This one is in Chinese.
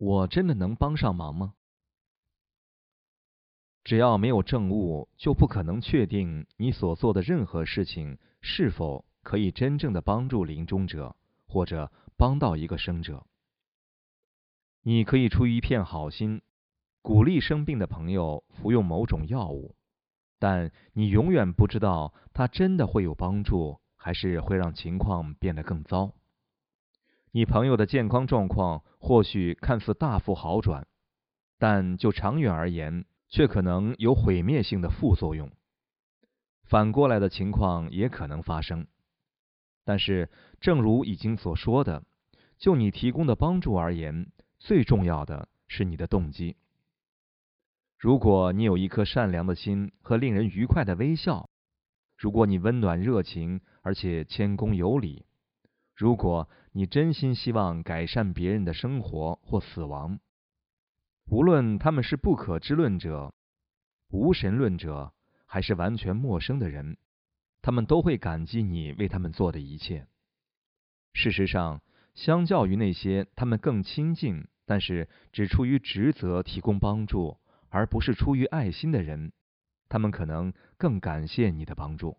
我真的能帮上忙吗？只要没有证物，就不可能确定你所做的任何事情是否可以真正的帮助临终者，或者帮到一个生者。你可以出于一片好心，鼓励生病的朋友服用某种药物，但你永远不知道它真的会有帮助，还是会让情况变得更糟。你朋友的健康状况或许看似大幅好转，但就长远而言，却可能有毁灭性的副作用。反过来的情况也可能发生。但是，正如已经所说的，就你提供的帮助而言，最重要的是你的动机。如果你有一颗善良的心和令人愉快的微笑，如果你温暖热情而且谦恭有礼。如果你真心希望改善别人的生活或死亡，无论他们是不可知论者、无神论者，还是完全陌生的人，他们都会感激你为他们做的一切。事实上，相较于那些他们更亲近，但是只出于职责提供帮助，而不是出于爱心的人，他们可能更感谢你的帮助。